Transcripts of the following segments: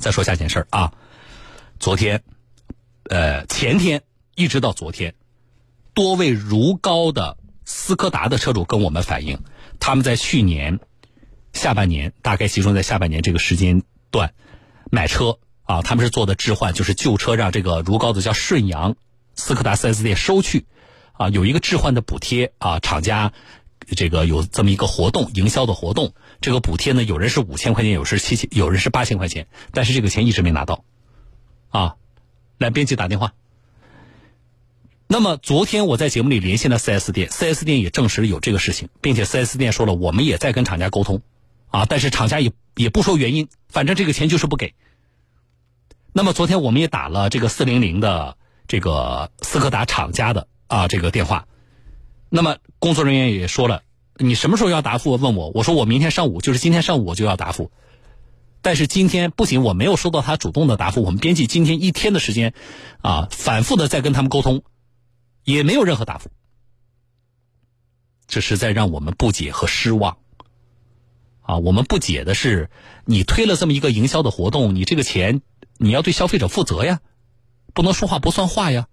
再说下件事儿啊，昨天，呃，前天一直到昨天，多位如皋的斯柯达的车主跟我们反映，他们在去年下半年，大概集中在下半年这个时间段买车啊，他们是做的置换，就是旧车让这个如皋的叫顺阳斯柯达 4S 店收去，啊，有一个置换的补贴啊，厂家这个有这么一个活动，营销的活动。这个补贴呢，有人是五千块钱，有是七千，有人是八千块钱，但是这个钱一直没拿到，啊，来编辑打电话。那么昨天我在节目里连线了 4S 店，4S 店也证实有这个事情，并且 4S 店说了，我们也在跟厂家沟通，啊，但是厂家也也不说原因，反正这个钱就是不给。那么昨天我们也打了这个四零零的这个斯柯达厂家的啊这个电话，那么工作人员也说了。你什么时候要答复？问我，我说我明天上午，就是今天上午我就要答复。但是今天不仅我没有收到他主动的答复，我们编辑今天一天的时间，啊，反复的在跟他们沟通，也没有任何答复。这实在让我们不解和失望。啊，我们不解的是，你推了这么一个营销的活动，你这个钱你要对消费者负责呀，不能说话不算话呀，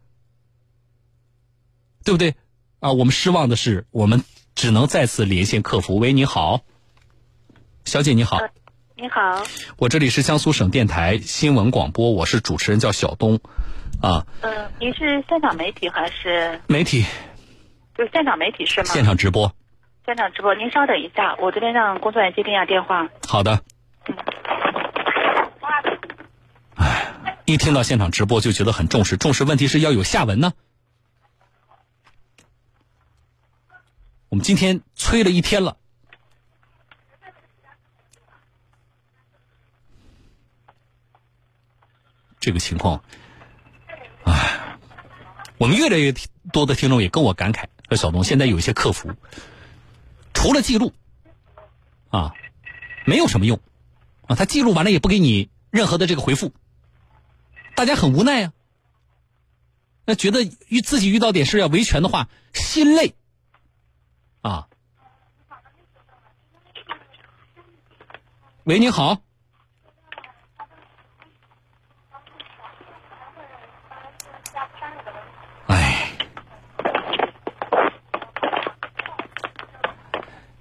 对不对？啊，我们失望的是我们。只能再次连线客服。喂，你好，小姐，你好。你好。我这里是江苏省电台新闻广播，我是主持人，叫小东。啊。嗯，您是现场媒体还是？媒体。就是现场媒体是吗？现场直播。现场直播，您稍等一下，我这边让工作人员接听一下电话。好的。嗯。哎，一听到现场直播就觉得很重视，重视问题是要有下文呢。我们今天催了一天了，这个情况，唉，我们越来越多的听众也跟我感慨说：“小东，现在有一些客服，除了记录，啊，没有什么用，啊，他记录完了也不给你任何的这个回复，大家很无奈啊，那觉得遇自己遇到点事要维权的话，心累。”啊，喂，你好。哎，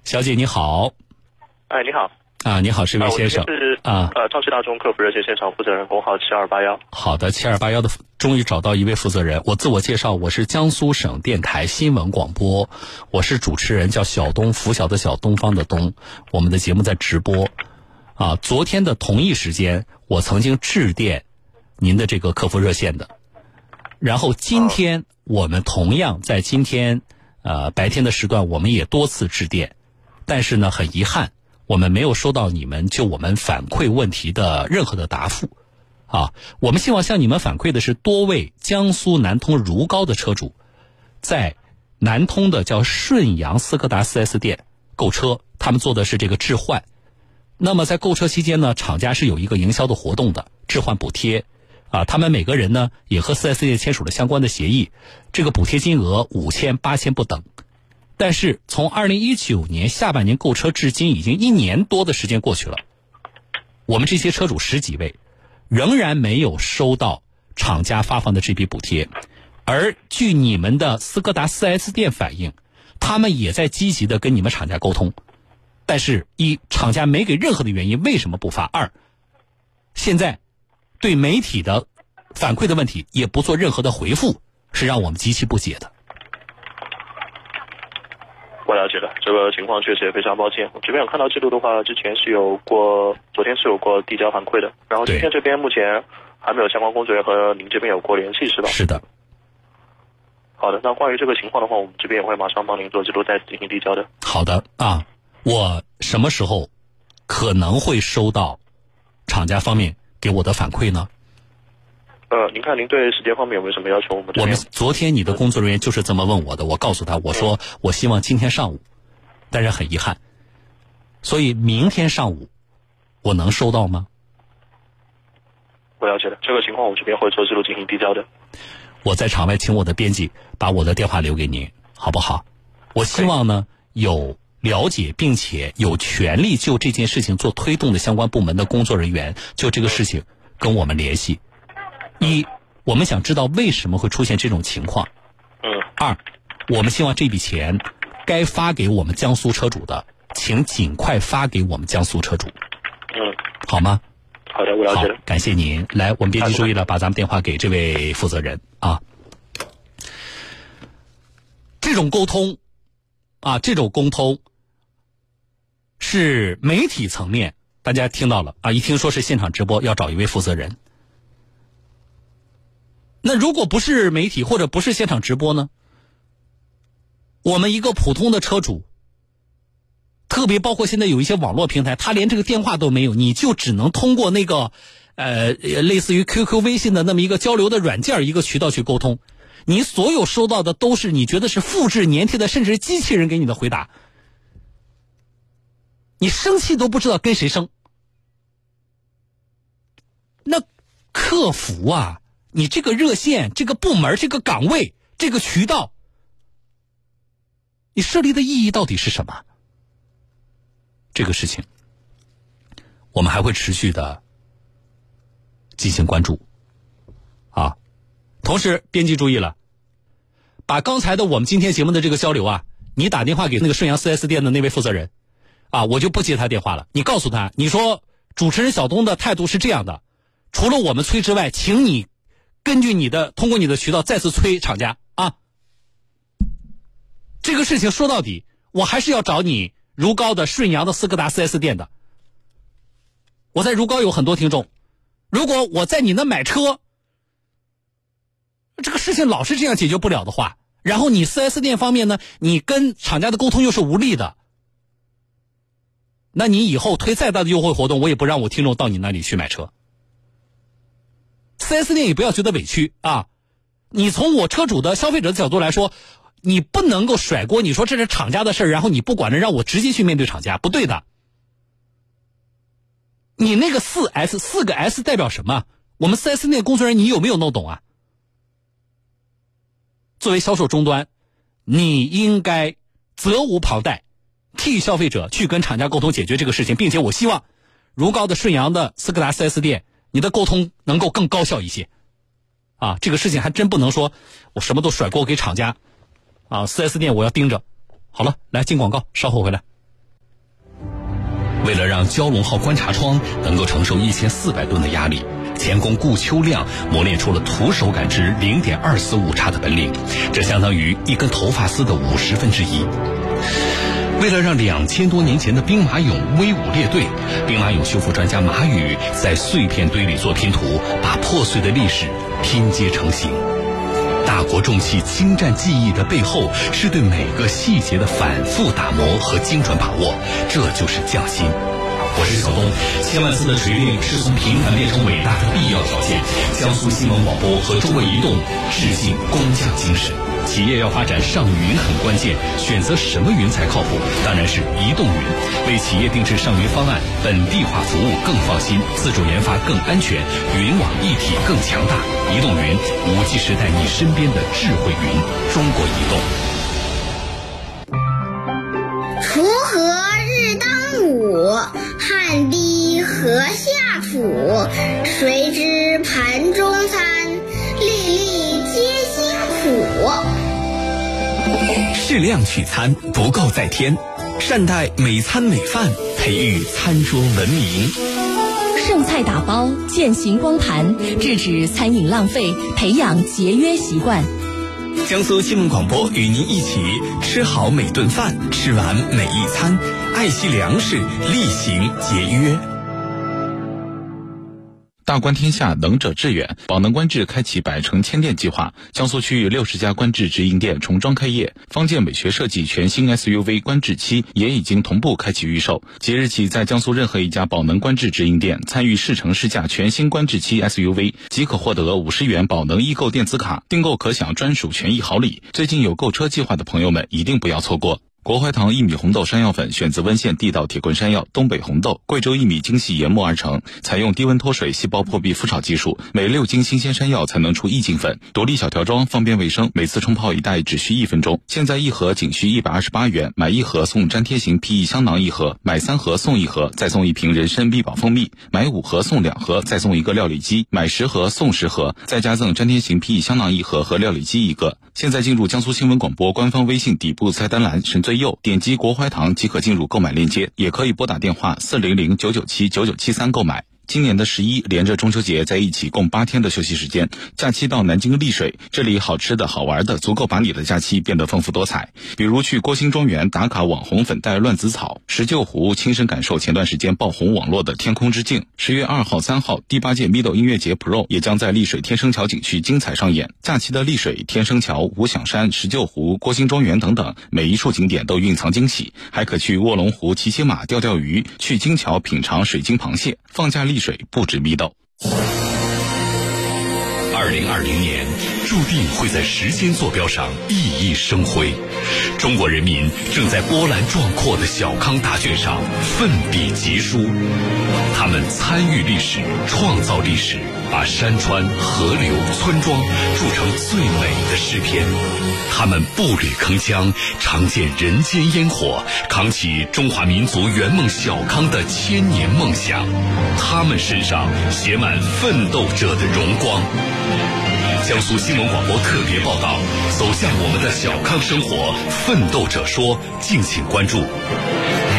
小姐你好。哎，你好。啊，你好，是位先生。是啊，呃，超市大众客服热线现场负责人，工号七二八幺。好的，七二八幺的，终于找到一位负责人。我自我介绍，我是江苏省电台新闻广播，我是主持人，叫小东，拂晓的小，东方的东。我们的节目在直播。啊，昨天的同一时间，我曾经致电您的这个客服热线的。然后今天我们同样在今天呃白天的时段，我们也多次致电，但是呢，很遗憾。我们没有收到你们就我们反馈问题的任何的答复，啊，我们希望向你们反馈的是多位江苏南通如皋的车主，在南通的叫顺阳斯柯达 4S 店购车，他们做的是这个置换，那么在购车期间呢，厂家是有一个营销的活动的置换补贴，啊，他们每个人呢也和 4S 店签署了相关的协议，这个补贴金额五千八千不等。但是从二零一九年下半年购车至今，已经一年多的时间过去了，我们这些车主十几位，仍然没有收到厂家发放的这笔补贴。而据你们的斯柯达 4S 店反映，他们也在积极的跟你们厂家沟通，但是一厂家没给任何的原因，为什么不发？二，现在对媒体的反馈的问题也不做任何的回复，是让我们极其不解的。我了解了，这个情况确实也非常抱歉。我这边有看到记录的话，之前是有过，昨天是有过递交反馈的。然后今天这边目前还没有相关工作人员和您这边有过联系，是吧？是的。好的，那关于这个情况的话，我们这边也会马上帮您做记录，再次进行递交的。好的啊，我什么时候可能会收到厂家方面给我的反馈呢？呃，您看您对时间方面有没有什么要求？我们我们昨天你的工作人员就是这么问我的，我告诉他我说我希望今天上午，但是很遗憾，所以明天上午我能收到吗？我了解了，这个情况我这边会做记录进行递交的。我在场外请我的编辑把我的电话留给您，好不好？我希望呢有了解并且有权利就这件事情做推动的相关部门的工作人员就这个事情。跟我们联系。一，我们想知道为什么会出现这种情况。嗯。二，我们希望这笔钱该发给我们江苏车主的，请尽快发给我们江苏车主。嗯。好吗？好的，我了解了。感谢您。来，我们编辑注意了，把咱们电话给这位负责人啊。这种沟通，啊，这种沟通是媒体层面，大家听到了啊？一听说是现场直播，要找一位负责人。那如果不是媒体或者不是现场直播呢？我们一个普通的车主，特别包括现在有一些网络平台，他连这个电话都没有，你就只能通过那个呃类似于 QQ、微信的那么一个交流的软件一个渠道去沟通。你所有收到的都是你觉得是复制粘贴的，甚至是机器人给你的回答。你生气都不知道跟谁生。那客服啊，你这个热线、这个部门、这个岗位、这个渠道，你设立的意义到底是什么？这个事情，我们还会持续的进行关注。啊，同时，编辑注意了。把刚才的我们今天节目的这个交流啊，你打电话给那个顺阳 4S 店的那位负责人，啊，我就不接他电话了。你告诉他，你说主持人小东的态度是这样的，除了我们催之外，请你根据你的通过你的渠道再次催厂家啊。这个事情说到底，我还是要找你如皋的顺阳的斯柯达 4S 店的。我在如皋有很多听众，如果我在你那买车。这个事情老是这样解决不了的话，然后你 4S 店方面呢，你跟厂家的沟通又是无力的，那你以后推再大的优惠活动，我也不让我听众到你那里去买车。4S 店也不要觉得委屈啊，你从我车主的消费者的角度来说，你不能够甩锅，你说这是厂家的事然后你不管着让我直接去面对厂家，不对的。你那个四 S 四个 S 代表什么？我们 4S 店工作人员你有没有弄懂啊？作为销售终端，你应该责无旁贷，替消费者去跟厂家沟通解决这个事情，并且我希望如皋的顺阳的斯柯达 4S 店，你的沟通能够更高效一些。啊，这个事情还真不能说我什么都甩锅给厂家，啊，4S 店我要盯着。好了，来进广告，稍后回来。为了让蛟龙号观察窗能够承受一千四百吨的压力。钳工顾秋亮磨练出了徒手感知零点二四误差的本领，这相当于一根头发丝的五十分之一。为了让两千多年前的兵马俑威武列队，兵马俑修复专家马宇在碎片堆里做拼图，把破碎的历史拼接成型。大国重器精湛技艺的背后，是对每个细节的反复打磨和精准把握，这就是匠心。我是小东，千万次的锤炼是从平凡变成伟大的必要条件。江苏新闻广播和中国移动致敬工匠精神。企业要发展上云很关键，选择什么云才靠谱？当然是移动云。为企业定制上云方案，本地化服务更放心，自主研发更安全，云网一体更强大。移动云，五 G 时代你身边的智慧云。中国移动。锄禾日当午。汗滴禾下土，谁知盘中适量取餐，不够再添。善待每餐每饭，培育餐桌文明。剩菜打包，践行光盘，制止餐饮浪费，培养节约习惯。江苏新闻广播与您一起吃好每顿饭，吃完每一餐，爱惜粮食，厉行节约。大观天下，能者致远。宝能观致开启百城千店计划，江苏区域六十家观致直营店重装开业。方健美学设计全新 SUV 观致七也已经同步开启预售。即日起，在江苏任何一家宝能观致直营店参与试乘试驾全新观致七 SUV，即可获得五十元宝能易购电子卡，订购可享专属权益好礼。最近有购车计划的朋友们，一定不要错过。国槐堂薏米红豆山药粉选择温县地道铁棍山药、东北红豆、贵州薏米精细研磨而成，采用低温脱水、细胞破壁复炒技术，每六斤新鲜山药才能出一斤粉，独立小条装，方便卫生，每次冲泡一袋只需一分钟。现在一盒仅需一百二十八元，买一盒送粘贴型 PE 香囊一盒，买三盒送一盒，再送一瓶人参秘宝蜂蜜，买五盒送两盒，再送一个料理机，买十盒送十盒，再加赠粘贴型 PE 香囊一盒和料理机一个。现在进入江苏新闻广播官方微信底部菜单栏，神最右点击国槐堂即可进入购买链接，也可以拨打电话四零零九九七九九七三购买。今年的十一连着中秋节在一起，共八天的休息时间。假期到南京丽水，这里好吃的好玩的，足够把你的假期变得丰富多彩。比如去郭兴庄园打卡网红粉黛乱子草，石臼湖亲身感受前段时间爆红网络的天空之镜。十月二号、三号，第八届 Mido 音乐节 Pro 也将在丽水天生桥景区精彩上演。假期的丽水、天生桥、五响山、石臼湖、郭兴庄园等等，每一处景点都蕴藏惊喜。还可去卧龙湖骑骑马、钓钓鱼，去金桥品尝水晶螃蟹。放假丽水不止密道。二零二零年注定会在时间坐标上熠熠生辉，中国人民正在波澜壮阔的小康大卷上奋笔疾书，他们参与历史，创造历史，把山川、河流、村庄铸成最美的诗篇。他们步履铿锵，尝见人间烟火，扛起中华民族圆梦小康的千年梦想。他们身上写满奋斗者的荣光。江苏新闻广播特别报道：走向我们的小康生活，奋斗者说，敬请关注。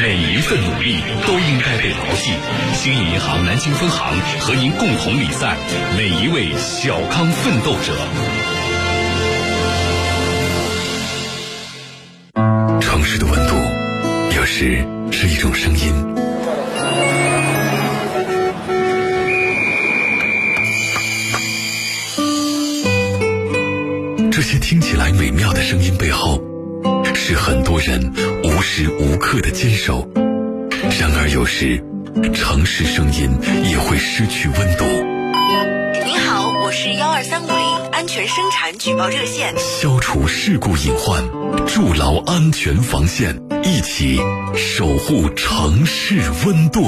每一份努力都应该被牢记。兴业银行南京分行和您共同礼赞每一位小康奋斗者。城市的温度，有时是一种声音。声音背后，是很多人无时无刻的坚守。然而，有时城市声音也会失去温度。您好，我是幺二三五零安全生产举报热线。消除事故隐患，筑牢安全防线，一起守护城市温度。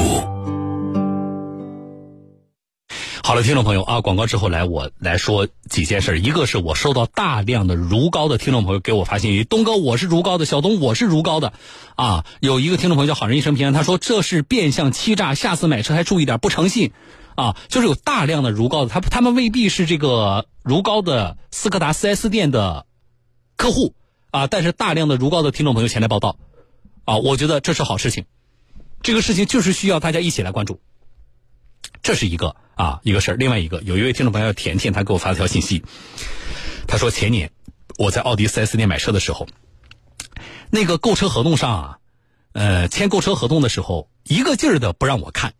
好了，听众朋友啊，广告之后来，我来说几件事。一个是我收到大量的如皋的听众朋友给我发信息，东哥我是如皋的，小东我是如皋的，啊，有一个听众朋友叫好人一生平安，他说这是变相欺诈，下次买车还注意点，不诚信，啊，就是有大量的如皋的，他他们未必是这个如皋的斯柯达 4S 店的客户。啊，但是大量的如皋的听众朋友前来报道，啊，我觉得这是好事情，这个事情就是需要大家一起来关注，这是一个。啊，一个事儿，另外一个，有一位听众朋友甜甜，他给我发了条信息，他说前年我在奥迪 4S 店买车的时候，那个购车合同上啊，呃，签购车合同的时候，一个劲儿的不让我看，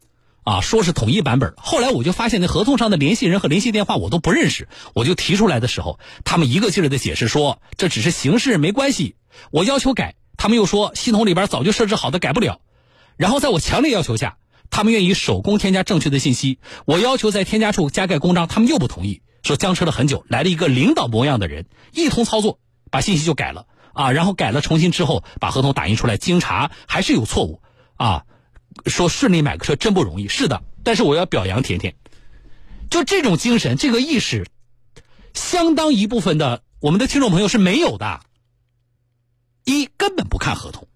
啊，说是统一版本。后来我就发现那合同上的联系人和联系电话我都不认识，我就提出来的时候，他们一个劲儿的解释说这只是形式，没关系。我要求改，他们又说系统里边早就设置好的，改不了。然后在我强烈要求下。他们愿意手工添加正确的信息，我要求在添加处加盖公章，他们又不同意，说僵持了很久。来了一个领导模样的人，一通操作，把信息就改了啊，然后改了重新之后，把合同打印出来，经查还是有错误啊，说顺利买个车真不容易。是的，但是我要表扬甜甜，就这种精神，这个意识，相当一部分的我们的听众朋友是没有的。一根本不看合同，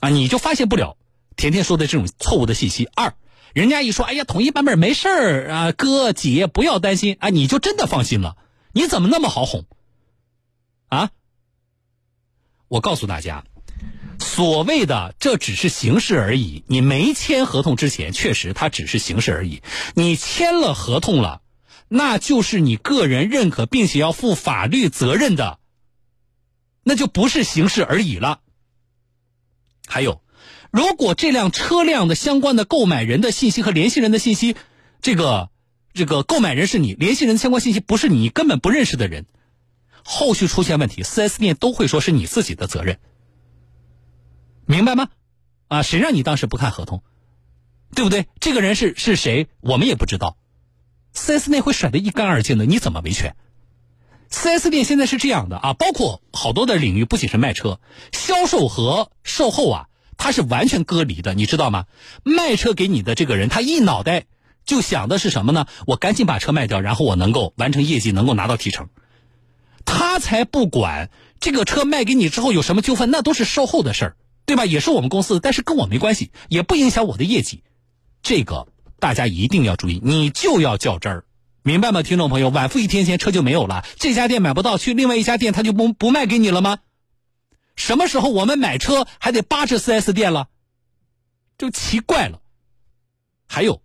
啊，你就发现不了。甜甜说的这种错误的信息。二，人家一说，哎呀，统一版本没事儿啊，哥姐不要担心啊，你就真的放心了？你怎么那么好哄？啊？我告诉大家，所谓的这只是形式而已。你没签合同之前，确实它只是形式而已。你签了合同了，那就是你个人认可并且要负法律责任的，那就不是形式而已了。还有。如果这辆车辆的相关的购买人的信息和联系人的信息，这个这个购买人是你，联系人相关信息不是你根本不认识的人，后续出现问题，4S 店都会说是你自己的责任，明白吗？啊，谁让你当时不看合同，对不对？这个人是是谁，我们也不知道，4S 店会甩得一干二净的，你怎么维权？4S 店现在是这样的啊，包括好多的领域，不仅是卖车，销售和售后啊，它是完全割离的，你知道吗？卖车给你的这个人，他一脑袋就想的是什么呢？我赶紧把车卖掉，然后我能够完成业绩，能够拿到提成。他才不管这个车卖给你之后有什么纠纷，那都是售后的事儿，对吧？也是我们公司，但是跟我没关系，也不影响我的业绩。这个大家一定要注意，你就要较真儿。明白吗，听众朋友？晚付一天钱，车就没有了。这家店买不到，去另外一家店，他就不不卖给你了吗？什么时候我们买车还得扒着 4S 店了？就奇怪了。还有，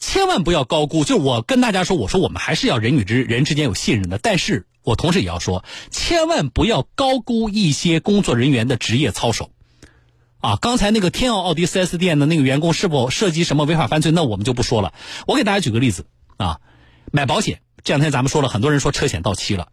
千万不要高估。就我跟大家说，我说我们还是要人与之人之间有信任的。但是我同时也要说，千万不要高估一些工作人员的职业操守。啊，刚才那个天奥奥迪 4S 店的那个员工是否涉及什么违法犯罪？那我们就不说了。我给大家举个例子。啊，买保险这两天咱们说了很多人说车险到期了，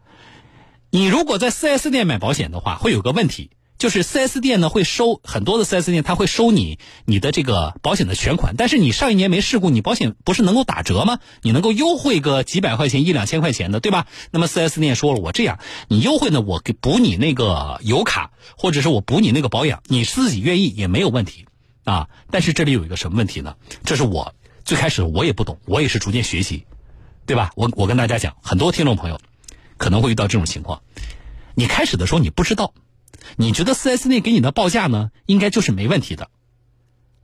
你如果在 4S 店买保险的话，会有个问题，就是 4S 店呢会收很多的 4S 店，他会收你你的这个保险的全款，但是你上一年没事故，你保险不是能够打折吗？你能够优惠个几百块钱一两千块钱的，对吧？那么 4S 店说了，我这样，你优惠呢，我给补你那个油卡，或者是我补你那个保养，你自己愿意也没有问题啊。但是这里有一个什么问题呢？这是我。最开始我也不懂，我也是逐渐学习，对吧？我我跟大家讲，很多听众朋友可能会遇到这种情况。你开始的时候你不知道，你觉得四 S 店给你的报价呢，应该就是没问题的，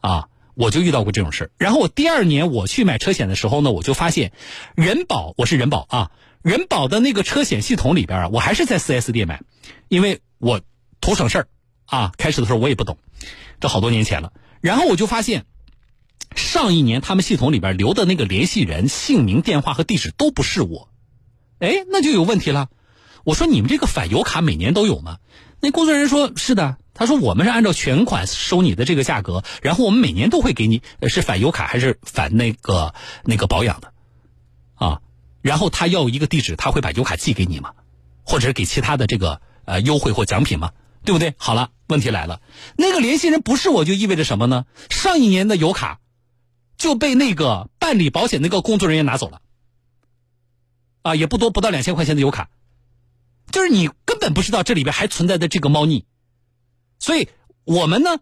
啊，我就遇到过这种事。然后我第二年我去买车险的时候呢，我就发现人保我是人保啊，人保的那个车险系统里边啊，我还是在四 S 店买，因为我图省事儿啊。开始的时候我也不懂，这好多年前了。然后我就发现。上一年他们系统里边留的那个联系人姓名、电话和地址都不是我，哎，那就有问题了。我说你们这个返油卡每年都有吗？那工作人员说是的，他说我们是按照全款收你的这个价格，然后我们每年都会给你是返油卡还是返那个那个保养的，啊，然后他要一个地址，他会把油卡寄给你吗？或者是给其他的这个呃优惠或奖品吗？对不对？好了，问题来了，那个联系人不是我就意味着什么呢？上一年的油卡。就被那个办理保险那个工作人员拿走了，啊，也不多，不到两千块钱的油卡，就是你根本不知道这里边还存在的这个猫腻，所以我们呢，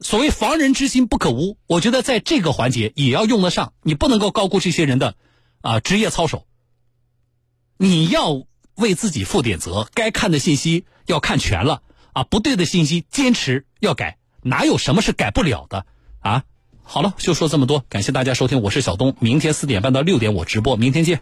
所谓防人之心不可无，我觉得在这个环节也要用得上，你不能够高估这些人的啊职业操守，你要为自己负点责，该看的信息要看全了啊，不对的信息坚持要改，哪有什么是改不了的啊？好了，就说这么多，感谢大家收听，我是小东，明天四点半到六点我直播，明天见。